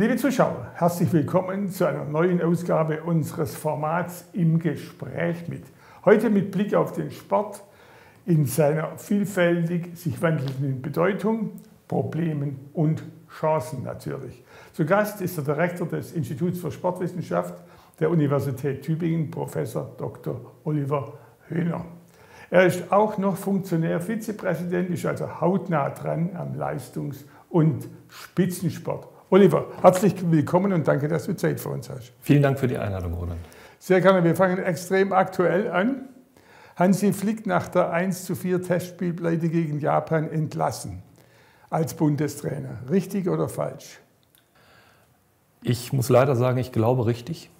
Liebe Zuschauer, herzlich willkommen zu einer neuen Ausgabe unseres Formats im Gespräch mit. Heute mit Blick auf den Sport in seiner vielfältig sich wandelnden Bedeutung, Problemen und Chancen natürlich. Zu Gast ist der Direktor des Instituts für Sportwissenschaft der Universität Tübingen, Professor Dr. Oliver Höhner. Er ist auch noch Funktionär, Vizepräsident, ist also hautnah dran am Leistungs- und Spitzensport. Oliver, herzlich willkommen und danke, dass du Zeit für uns hast. Vielen Dank für die Einladung, Roland. Sehr gerne. Wir fangen extrem aktuell an. Hansi Flick nach der 1 zu 4 Testspielpleite gegen Japan entlassen als Bundestrainer. Richtig oder falsch? Ich muss leider sagen, ich glaube richtig.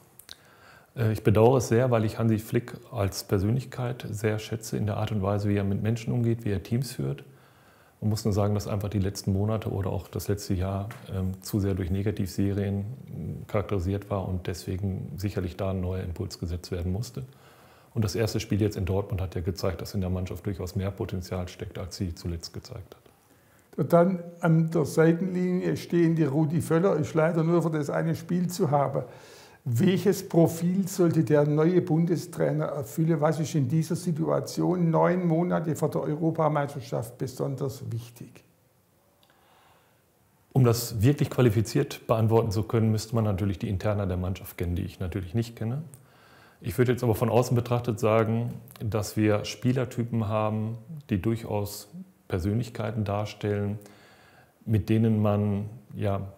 Äh, ich bedauere es sehr, weil ich Hansi Flick als Persönlichkeit sehr schätze in der Art und Weise, wie er mit Menschen umgeht, wie er Teams führt. Man muss nur sagen, dass einfach die letzten Monate oder auch das letzte Jahr ähm, zu sehr durch Negativserien ähm, charakterisiert war und deswegen sicherlich da ein neuer Impuls gesetzt werden musste. Und das erste Spiel jetzt in Dortmund hat ja gezeigt, dass in der Mannschaft durchaus mehr Potenzial steckt, als sie zuletzt gezeigt hat. Und dann an der Seitenlinie stehen die Rudi Völler, ist leider nur für das eine Spiel zu haben. Welches Profil sollte der neue Bundestrainer erfüllen? Was ist in dieser Situation neun Monate vor der Europameisterschaft besonders wichtig? Um das wirklich qualifiziert beantworten zu können, müsste man natürlich die Interna der Mannschaft kennen, die ich natürlich nicht kenne. Ich würde jetzt aber von außen betrachtet sagen, dass wir Spielertypen haben, die durchaus Persönlichkeiten darstellen, mit denen man ja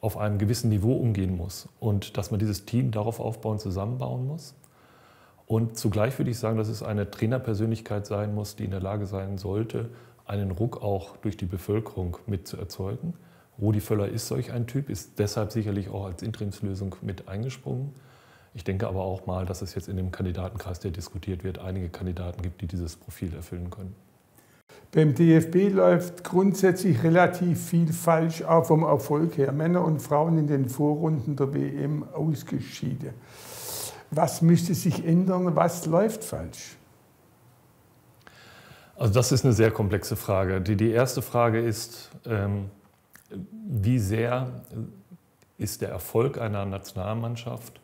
auf einem gewissen Niveau umgehen muss und dass man dieses Team darauf aufbauen, zusammenbauen muss. Und zugleich würde ich sagen, dass es eine Trainerpersönlichkeit sein muss, die in der Lage sein sollte, einen Ruck auch durch die Bevölkerung mit zu erzeugen. Rudi Völler ist solch ein Typ, ist deshalb sicherlich auch als Interimslösung mit eingesprungen. Ich denke aber auch mal, dass es jetzt in dem Kandidatenkreis, der diskutiert wird, einige Kandidaten gibt, die dieses Profil erfüllen können. Beim DFB läuft grundsätzlich relativ viel falsch, auch vom Erfolg her. Männer und Frauen in den Vorrunden der WM ausgeschieden. Was müsste sich ändern? Was läuft falsch? Also das ist eine sehr komplexe Frage. Die, die erste Frage ist, ähm, wie sehr ist der Erfolg einer Nationalmannschaft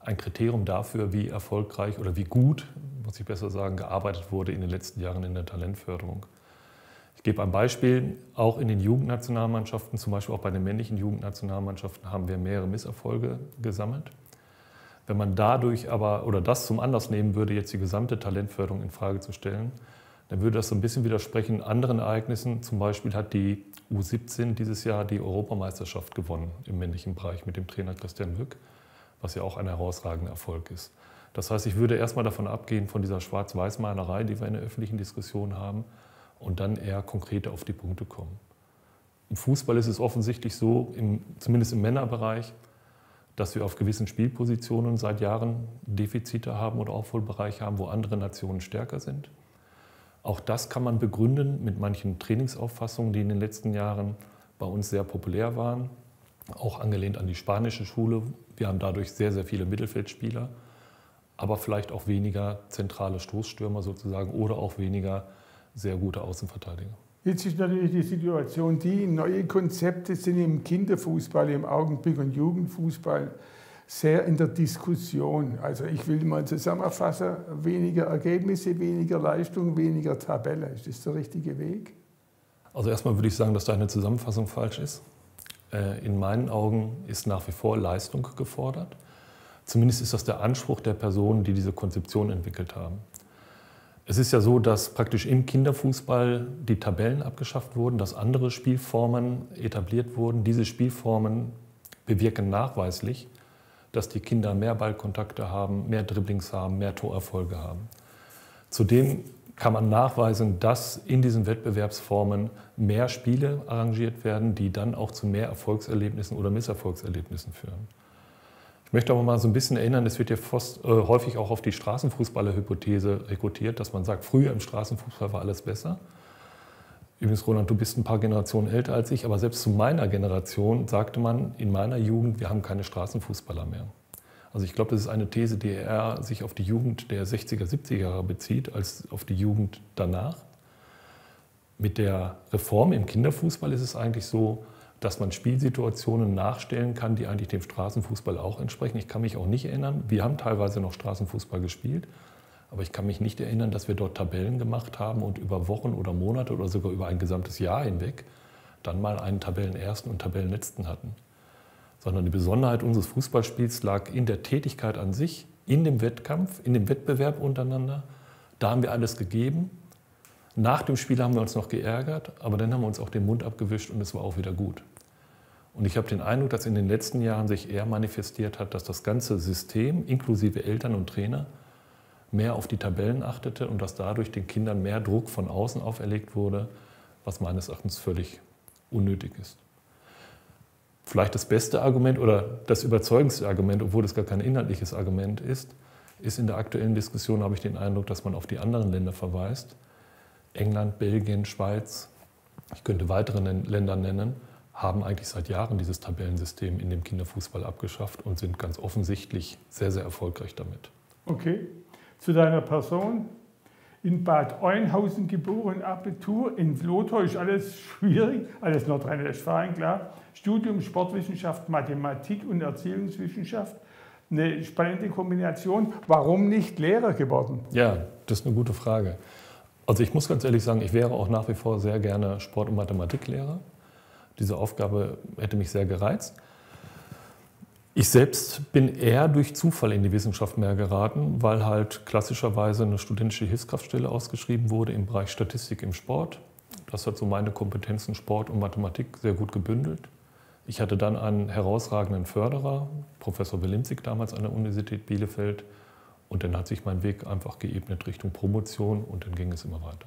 ein Kriterium dafür, wie erfolgreich oder wie gut muss ich besser sagen, gearbeitet wurde in den letzten Jahren in der Talentförderung. Ich gebe ein Beispiel. Auch in den Jugendnationalmannschaften, zum Beispiel auch bei den männlichen Jugendnationalmannschaften, haben wir mehrere Misserfolge gesammelt. Wenn man dadurch aber oder das zum Anlass nehmen würde, jetzt die gesamte Talentförderung in Frage zu stellen, dann würde das so ein bisschen widersprechen anderen Ereignissen. Zum Beispiel hat die U17 dieses Jahr die Europameisterschaft gewonnen im männlichen Bereich mit dem Trainer Christian Wück, was ja auch ein herausragender Erfolg ist. Das heißt, ich würde erstmal davon abgehen, von dieser Schwarz-Weiß-Malerei, die wir in der öffentlichen Diskussion haben, und dann eher konkret auf die Punkte kommen. Im Fußball ist es offensichtlich so, im, zumindest im Männerbereich, dass wir auf gewissen Spielpositionen seit Jahren Defizite haben oder Aufholbereiche haben, wo andere Nationen stärker sind. Auch das kann man begründen mit manchen Trainingsauffassungen, die in den letzten Jahren bei uns sehr populär waren, auch angelehnt an die spanische Schule. Wir haben dadurch sehr, sehr viele Mittelfeldspieler aber vielleicht auch weniger zentrale Stoßstürmer sozusagen oder auch weniger sehr gute Außenverteidiger. Jetzt ist natürlich die Situation die, neue Konzepte sind im Kinderfußball im Augenblick und Jugendfußball sehr in der Diskussion. Also ich will mal zusammenfassen, weniger Ergebnisse, weniger Leistung, weniger Tabelle. Ist das der richtige Weg? Also erstmal würde ich sagen, dass deine Zusammenfassung falsch ist. Äh, in meinen Augen ist nach wie vor Leistung gefordert. Zumindest ist das der Anspruch der Personen, die diese Konzeption entwickelt haben. Es ist ja so, dass praktisch im Kinderfußball die Tabellen abgeschafft wurden, dass andere Spielformen etabliert wurden. Diese Spielformen bewirken nachweislich, dass die Kinder mehr Ballkontakte haben, mehr Dribblings haben, mehr Torerfolge haben. Zudem kann man nachweisen, dass in diesen Wettbewerbsformen mehr Spiele arrangiert werden, die dann auch zu mehr Erfolgserlebnissen oder Misserfolgserlebnissen führen. Ich möchte aber mal so ein bisschen erinnern, es wird ja fast, äh, häufig auch auf die Straßenfußballer-Hypothese rekrutiert, dass man sagt, früher im Straßenfußball war alles besser. Übrigens, Roland, du bist ein paar Generationen älter als ich, aber selbst zu meiner Generation sagte man in meiner Jugend, wir haben keine Straßenfußballer mehr. Also ich glaube, das ist eine These, die eher sich auf die Jugend der 60er, 70er Jahre bezieht, als auf die Jugend danach. Mit der Reform im Kinderfußball ist es eigentlich so, dass man Spielsituationen nachstellen kann, die eigentlich dem Straßenfußball auch entsprechen. Ich kann mich auch nicht erinnern, wir haben teilweise noch Straßenfußball gespielt, aber ich kann mich nicht erinnern, dass wir dort Tabellen gemacht haben und über Wochen oder Monate oder sogar über ein gesamtes Jahr hinweg dann mal einen Tabellenersten und Tabellenletzten hatten. Sondern die Besonderheit unseres Fußballspiels lag in der Tätigkeit an sich, in dem Wettkampf, in dem Wettbewerb untereinander. Da haben wir alles gegeben. Nach dem Spiel haben wir uns noch geärgert, aber dann haben wir uns auch den Mund abgewischt und es war auch wieder gut. Und ich habe den Eindruck, dass in den letzten Jahren sich eher manifestiert hat, dass das ganze System, inklusive Eltern und Trainer, mehr auf die Tabellen achtete und dass dadurch den Kindern mehr Druck von außen auferlegt wurde, was meines Erachtens völlig unnötig ist. Vielleicht das beste Argument oder das überzeugendste Argument, obwohl es gar kein inhaltliches Argument ist, ist in der aktuellen Diskussion, habe ich den Eindruck, dass man auf die anderen Länder verweist. England, Belgien, Schweiz, ich könnte weitere Länder nennen, haben eigentlich seit Jahren dieses Tabellensystem in dem Kinderfußball abgeschafft und sind ganz offensichtlich sehr, sehr erfolgreich damit. Okay. Zu deiner Person. In Bad Oeynhausen geboren, Abitur. In ist alles schwierig, alles Nordrhein-Westfalen, klar. Studium Sportwissenschaft, Mathematik und Erziehungswissenschaft. Eine spannende Kombination. Warum nicht Lehrer geworden? Ja, das ist eine gute Frage. Also ich muss ganz ehrlich sagen, ich wäre auch nach wie vor sehr gerne Sport- und Mathematiklehrer. Diese Aufgabe hätte mich sehr gereizt. Ich selbst bin eher durch Zufall in die Wissenschaft mehr geraten, weil halt klassischerweise eine studentische Hilfskraftstelle ausgeschrieben wurde im Bereich Statistik im Sport. Das hat so meine Kompetenzen Sport und Mathematik sehr gut gebündelt. Ich hatte dann einen herausragenden Förderer, Professor Belimzig damals an der Universität Bielefeld. Und dann hat sich mein Weg einfach geebnet Richtung Promotion und dann ging es immer weiter.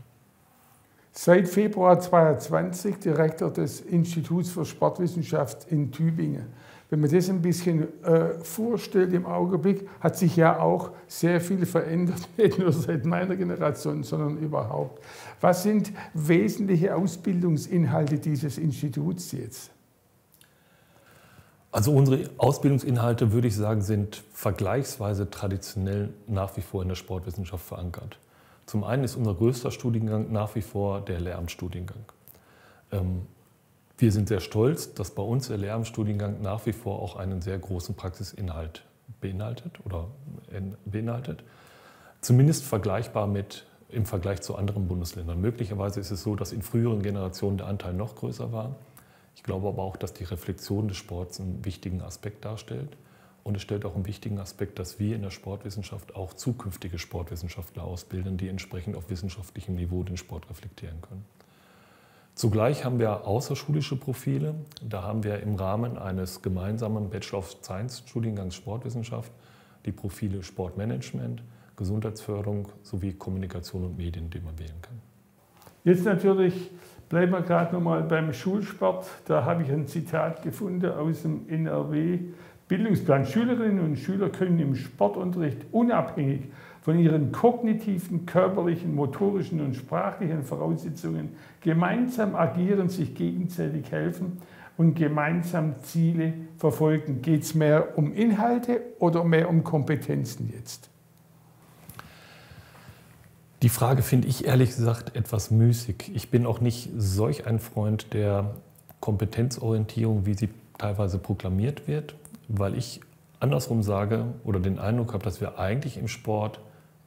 Seit Februar 2020 Direktor des Instituts für Sportwissenschaft in Tübingen. Wenn man das ein bisschen äh, vorstellt im Augenblick, hat sich ja auch sehr viel verändert, nicht nur seit meiner Generation, sondern überhaupt. Was sind wesentliche Ausbildungsinhalte dieses Instituts jetzt? Also unsere Ausbildungsinhalte, würde ich sagen, sind vergleichsweise traditionell nach wie vor in der Sportwissenschaft verankert. Zum einen ist unser größter Studiengang nach wie vor der Lehramtsstudiengang. Ähm, wir sind sehr stolz, dass bei uns der Lehramtsstudiengang nach wie vor auch einen sehr großen Praxisinhalt beinhaltet oder beinhaltet. Zumindest vergleichbar mit im Vergleich zu anderen Bundesländern. Möglicherweise ist es so, dass in früheren Generationen der Anteil noch größer war. Ich glaube aber auch, dass die Reflexion des Sports einen wichtigen Aspekt darstellt. Und es stellt auch einen wichtigen Aspekt, dass wir in der Sportwissenschaft auch zukünftige Sportwissenschaftler ausbilden, die entsprechend auf wissenschaftlichem Niveau den Sport reflektieren können. Zugleich haben wir außerschulische Profile. Da haben wir im Rahmen eines gemeinsamen Bachelor of Science Studiengangs Sportwissenschaft die Profile Sportmanagement, Gesundheitsförderung sowie Kommunikation und Medien, die man wählen kann. Jetzt natürlich bleiben wir gerade nochmal beim Schulsport. Da habe ich ein Zitat gefunden aus dem NRW Bildungsplan. Schülerinnen und Schüler können im Sportunterricht unabhängig von ihren kognitiven, körperlichen, motorischen und sprachlichen Voraussetzungen gemeinsam agieren, sich gegenseitig helfen und gemeinsam Ziele verfolgen. Geht es mehr um Inhalte oder mehr um Kompetenzen jetzt? Die Frage finde ich ehrlich gesagt etwas müßig. Ich bin auch nicht solch ein Freund der Kompetenzorientierung, wie sie teilweise proklamiert wird, weil ich andersrum sage oder den Eindruck habe, dass wir eigentlich im Sport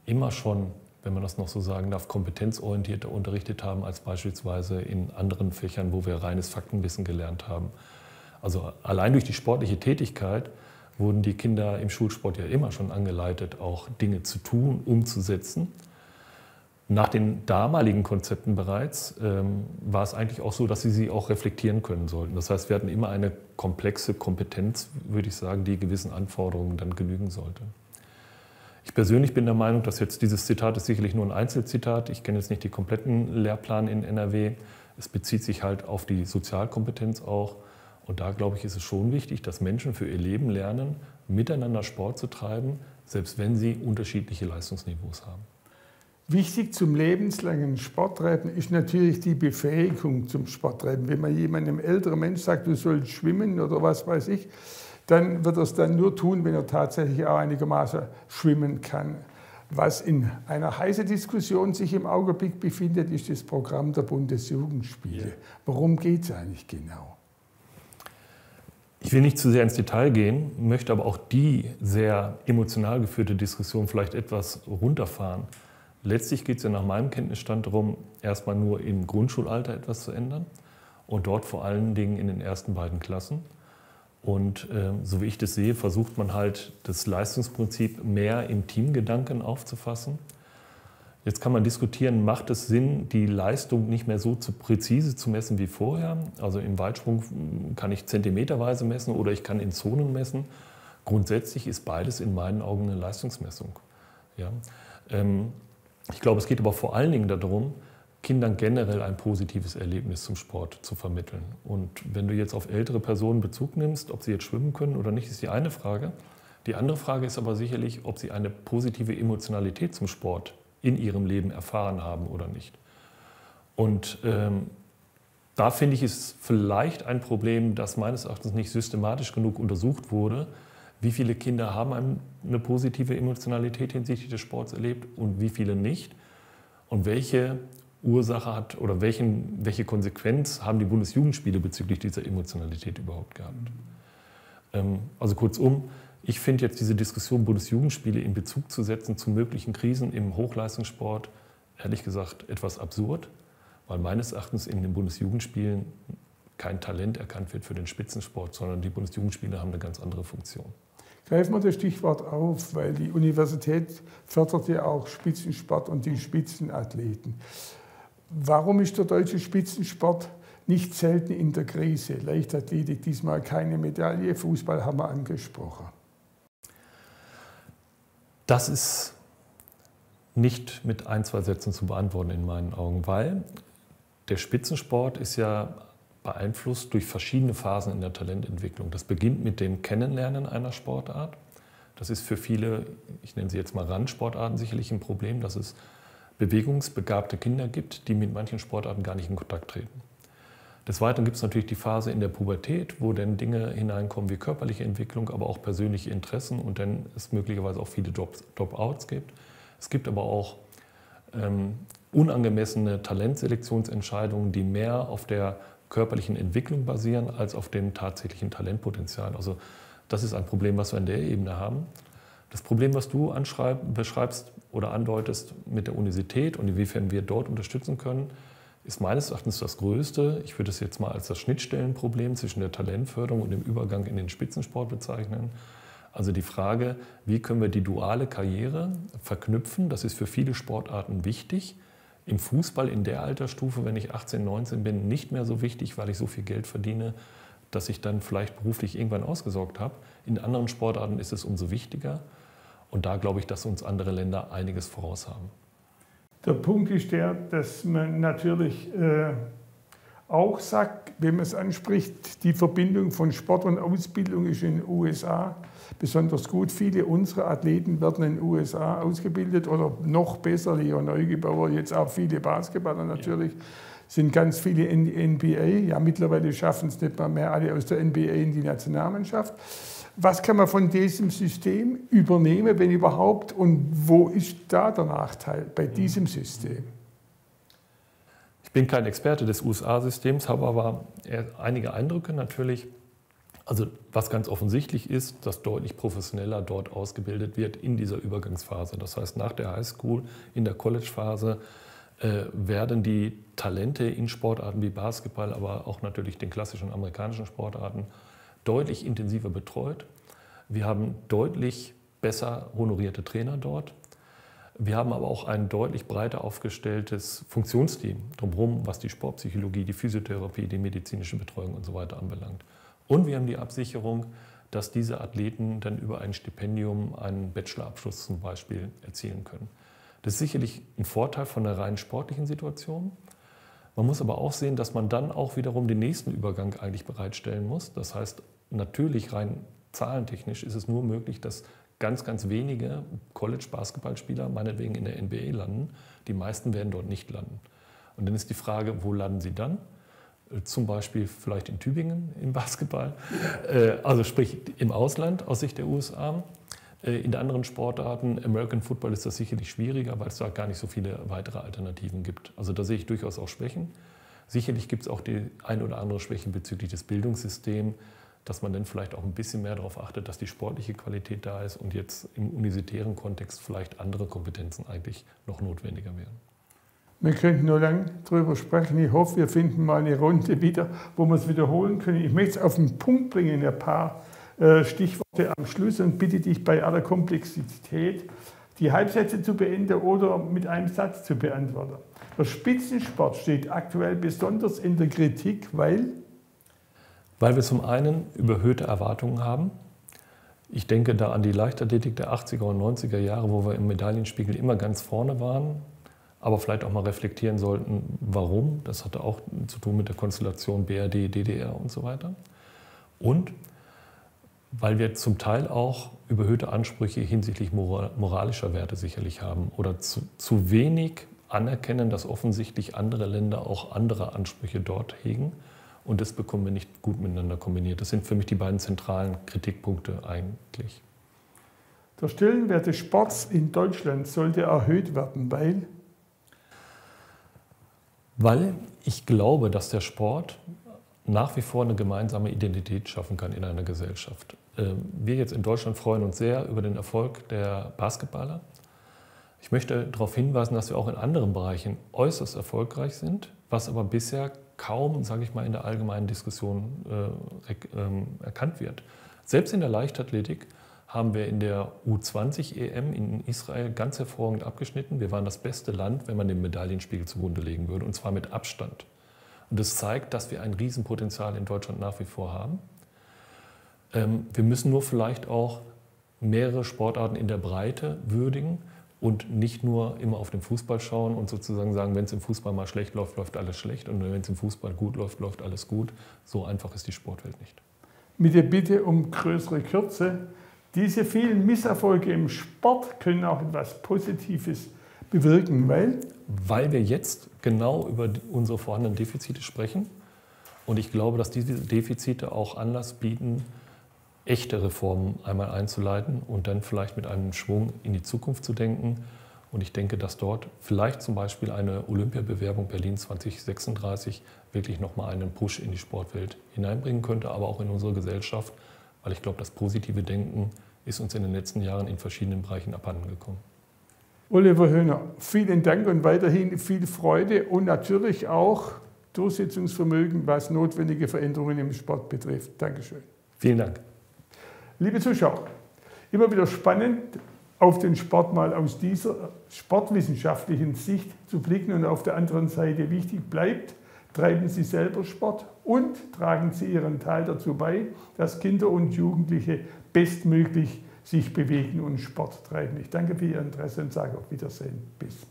immer schon, wenn man das noch so sagen darf, kompetenzorientierter unterrichtet haben als beispielsweise in anderen Fächern, wo wir reines Faktenwissen gelernt haben. Also allein durch die sportliche Tätigkeit wurden die Kinder im Schulsport ja immer schon angeleitet, auch Dinge zu tun, umzusetzen. Nach den damaligen Konzepten bereits ähm, war es eigentlich auch so, dass sie sie auch reflektieren können sollten. Das heißt, wir hatten immer eine komplexe Kompetenz, würde ich sagen, die gewissen Anforderungen dann genügen sollte. Ich persönlich bin der Meinung, dass jetzt dieses Zitat ist sicherlich nur ein Einzelzitat. Ich kenne jetzt nicht die kompletten Lehrplan in NRW. Es bezieht sich halt auf die Sozialkompetenz auch. Und da, glaube ich, ist es schon wichtig, dass Menschen für ihr Leben lernen, miteinander Sport zu treiben, selbst wenn sie unterschiedliche Leistungsniveaus haben. Wichtig zum lebenslangen Sporttreiben ist natürlich die Befähigung zum Sporttreiben. Wenn man jemandem älteren Mensch sagt, du sollst schwimmen oder was weiß ich, dann wird er es dann nur tun, wenn er tatsächlich auch einigermaßen schwimmen kann. Was in einer heißen Diskussion sich im Augenblick befindet, ist das Programm der Bundesjugendspiele. Worum geht es eigentlich genau? Ich will nicht zu sehr ins Detail gehen, möchte aber auch die sehr emotional geführte Diskussion vielleicht etwas runterfahren. Letztlich geht es ja nach meinem Kenntnisstand darum, erstmal nur im Grundschulalter etwas zu ändern und dort vor allen Dingen in den ersten beiden Klassen. Und äh, so wie ich das sehe, versucht man halt das Leistungsprinzip mehr im Teamgedanken aufzufassen. Jetzt kann man diskutieren, macht es Sinn, die Leistung nicht mehr so zu präzise zu messen wie vorher? Also im Weitsprung kann ich zentimeterweise messen oder ich kann in Zonen messen. Grundsätzlich ist beides in meinen Augen eine Leistungsmessung. Ja? Ähm, ich glaube, es geht aber vor allen Dingen darum, Kindern generell ein positives Erlebnis zum Sport zu vermitteln. Und wenn du jetzt auf ältere Personen Bezug nimmst, ob sie jetzt schwimmen können oder nicht, ist die eine Frage. Die andere Frage ist aber sicherlich, ob sie eine positive Emotionalität zum Sport in ihrem Leben erfahren haben oder nicht. Und ähm, da finde ich es vielleicht ein Problem, das meines Erachtens nicht systematisch genug untersucht wurde. Wie viele Kinder haben eine positive Emotionalität hinsichtlich des Sports erlebt und wie viele nicht? Und welche Ursache hat oder welchen, welche Konsequenz haben die Bundesjugendspiele bezüglich dieser Emotionalität überhaupt gehabt. Ähm, also kurzum, ich finde jetzt diese Diskussion Bundesjugendspiele in Bezug zu setzen zu möglichen Krisen im Hochleistungssport ehrlich gesagt etwas absurd, weil meines Erachtens in den Bundesjugendspielen kein Talent erkannt wird für den Spitzensport, sondern die Bundesjugendspiele haben eine ganz andere Funktion. Greifen wir das Stichwort auf, weil die Universität fördert ja auch Spitzensport und die Spitzenathleten. Warum ist der deutsche Spitzensport nicht selten in der Krise? Leichtathletik diesmal keine Medaille, Fußball haben wir angesprochen. Das ist nicht mit ein, zwei Sätzen zu beantworten in meinen Augen, weil der Spitzensport ist ja beeinflusst durch verschiedene Phasen in der Talententwicklung. Das beginnt mit dem Kennenlernen einer Sportart. Das ist für viele, ich nenne sie jetzt mal Randsportarten, sicherlich ein Problem, dass es bewegungsbegabte Kinder gibt, die mit manchen Sportarten gar nicht in Kontakt treten. Des Weiteren gibt es natürlich die Phase in der Pubertät, wo dann Dinge hineinkommen wie körperliche Entwicklung, aber auch persönliche Interessen und dann es möglicherweise auch viele Drop-outs gibt. Es gibt aber auch ähm, unangemessene Talentselektionsentscheidungen, die mehr auf der körperlichen Entwicklung basieren als auf dem tatsächlichen Talentpotenzial. Also das ist ein Problem, was wir an der Ebene haben. Das Problem, was du beschreibst oder andeutest mit der Universität und inwiefern wir dort unterstützen können, ist meines Erachtens das größte. Ich würde es jetzt mal als das Schnittstellenproblem zwischen der Talentförderung und dem Übergang in den Spitzensport bezeichnen. Also die Frage, wie können wir die duale Karriere verknüpfen, das ist für viele Sportarten wichtig. Im Fußball in der Altersstufe, wenn ich 18, 19 bin, nicht mehr so wichtig, weil ich so viel Geld verdiene, dass ich dann vielleicht beruflich irgendwann ausgesorgt habe. In anderen Sportarten ist es umso wichtiger. Und da glaube ich, dass uns andere Länder einiges voraus haben. Der Punkt ist der, dass man natürlich äh, auch sagt, wenn man es anspricht, die Verbindung von Sport und Ausbildung ist in den USA besonders gut. Viele unserer Athleten werden in den USA ausgebildet oder noch besser, Leo Neugebauer, jetzt auch viele Basketballer natürlich. Ja. Sind ganz viele in die NBA. Ja, mittlerweile schaffen es nicht mal mehr alle aus der NBA in die Nationalmannschaft. Was kann man von diesem System übernehmen, wenn überhaupt? Und wo ist da der Nachteil bei diesem System? Ich bin kein Experte des USA-Systems, habe aber einige Eindrücke natürlich. Also was ganz offensichtlich ist, dass deutlich professioneller dort ausgebildet wird in dieser Übergangsphase. Das heißt, nach der Highschool, in der College-Phase äh, werden die Talente in Sportarten wie Basketball, aber auch natürlich den klassischen amerikanischen Sportarten deutlich intensiver betreut. Wir haben deutlich besser honorierte Trainer dort. Wir haben aber auch ein deutlich breiter aufgestelltes Funktionsteam drumherum, was die Sportpsychologie, die Physiotherapie, die medizinische Betreuung und so weiter anbelangt. Und wir haben die Absicherung, dass diese Athleten dann über ein Stipendium einen Bachelorabschluss zum Beispiel erzielen können. Das ist sicherlich ein Vorteil von der rein sportlichen Situation. Man muss aber auch sehen, dass man dann auch wiederum den nächsten Übergang eigentlich bereitstellen muss. Das heißt, natürlich rein zahlentechnisch ist es nur möglich, dass ganz, ganz wenige College-Basketballspieler meinetwegen in der NBA landen. Die meisten werden dort nicht landen. Und dann ist die Frage, wo landen sie dann? Äh, zum Beispiel vielleicht in Tübingen im Basketball, äh, also sprich im Ausland aus Sicht der USA. Äh, in anderen Sportarten, American Football, ist das sicherlich schwieriger, weil es da gar nicht so viele weitere Alternativen gibt. Also da sehe ich durchaus auch Schwächen. Sicherlich gibt es auch die ein oder andere Schwäche bezüglich des Bildungssystems. Dass man dann vielleicht auch ein bisschen mehr darauf achtet, dass die sportliche Qualität da ist und jetzt im universitären Kontext vielleicht andere Kompetenzen eigentlich noch notwendiger wären. Wir könnten nur lange darüber sprechen. Ich hoffe, wir finden mal eine Runde wieder, wo wir es wiederholen können. Ich möchte es auf den Punkt bringen, ein paar äh, Stichworte am Schluss und bitte dich bei aller Komplexität, die Halbsätze zu beenden oder mit einem Satz zu beantworten. Der Spitzensport steht aktuell besonders in der Kritik, weil weil wir zum einen überhöhte Erwartungen haben. Ich denke da an die Leichtathletik der 80er und 90er Jahre, wo wir im Medaillenspiegel immer ganz vorne waren, aber vielleicht auch mal reflektieren sollten, warum. Das hatte auch zu tun mit der Konstellation BRD, DDR und so weiter. Und weil wir zum Teil auch überhöhte Ansprüche hinsichtlich moralischer Werte sicherlich haben oder zu, zu wenig anerkennen, dass offensichtlich andere Länder auch andere Ansprüche dort hegen und das bekommen wir nicht gut miteinander kombiniert. Das sind für mich die beiden zentralen Kritikpunkte eigentlich. Der Stellenwert des Sports in Deutschland sollte erhöht werden, weil? Weil ich glaube, dass der Sport nach wie vor eine gemeinsame Identität schaffen kann in einer Gesellschaft. Ähm, wir jetzt in Deutschland freuen uns sehr über den Erfolg der Basketballer. Ich möchte darauf hinweisen, dass wir auch in anderen Bereichen äußerst erfolgreich sind, was aber bisher kaum, sage ich mal, in der allgemeinen Diskussion äh, äh, erkannt wird. Selbst in der Leichtathletik haben wir in der U20 EM in Israel ganz hervorragend abgeschnitten. Wir waren das beste Land, wenn man den Medaillenspiegel zugrunde legen würde, und zwar mit Abstand. Und das zeigt, dass wir ein Riesenpotenzial in Deutschland nach wie vor haben. Ähm, wir müssen nur vielleicht auch mehrere Sportarten in der Breite würdigen und nicht nur immer auf den Fußball schauen und sozusagen sagen, wenn es im Fußball mal schlecht läuft, läuft alles schlecht und wenn es im Fußball gut läuft, läuft alles gut. So einfach ist die Sportwelt nicht. Mit der Bitte um größere Kürze. Diese vielen Misserfolge im Sport können auch etwas Positives bewirken, weil? Weil wir jetzt genau über unsere vorhandenen Defizite sprechen. Und ich glaube, dass diese Defizite auch Anlass bieten, echte Reformen einmal einzuleiten und dann vielleicht mit einem Schwung in die Zukunft zu denken. Und ich denke, dass dort vielleicht zum Beispiel eine Olympiabewerbung Berlin 2036 wirklich nochmal einen Push in die Sportwelt hineinbringen könnte, aber auch in unsere Gesellschaft, weil ich glaube, das positive Denken ist uns in den letzten Jahren in verschiedenen Bereichen abhanden gekommen. Oliver Höhner, vielen Dank und weiterhin viel Freude und natürlich auch Durchsetzungsvermögen, was notwendige Veränderungen im Sport betrifft. Dankeschön. Vielen Dank. Liebe Zuschauer, immer wieder spannend, auf den Sport mal aus dieser sportwissenschaftlichen Sicht zu blicken und auf der anderen Seite wichtig bleibt, treiben Sie selber Sport und tragen Sie Ihren Teil dazu bei, dass Kinder und Jugendliche bestmöglich sich bewegen und Sport treiben. Ich danke für Ihr Interesse und sage auf Wiedersehen. Bis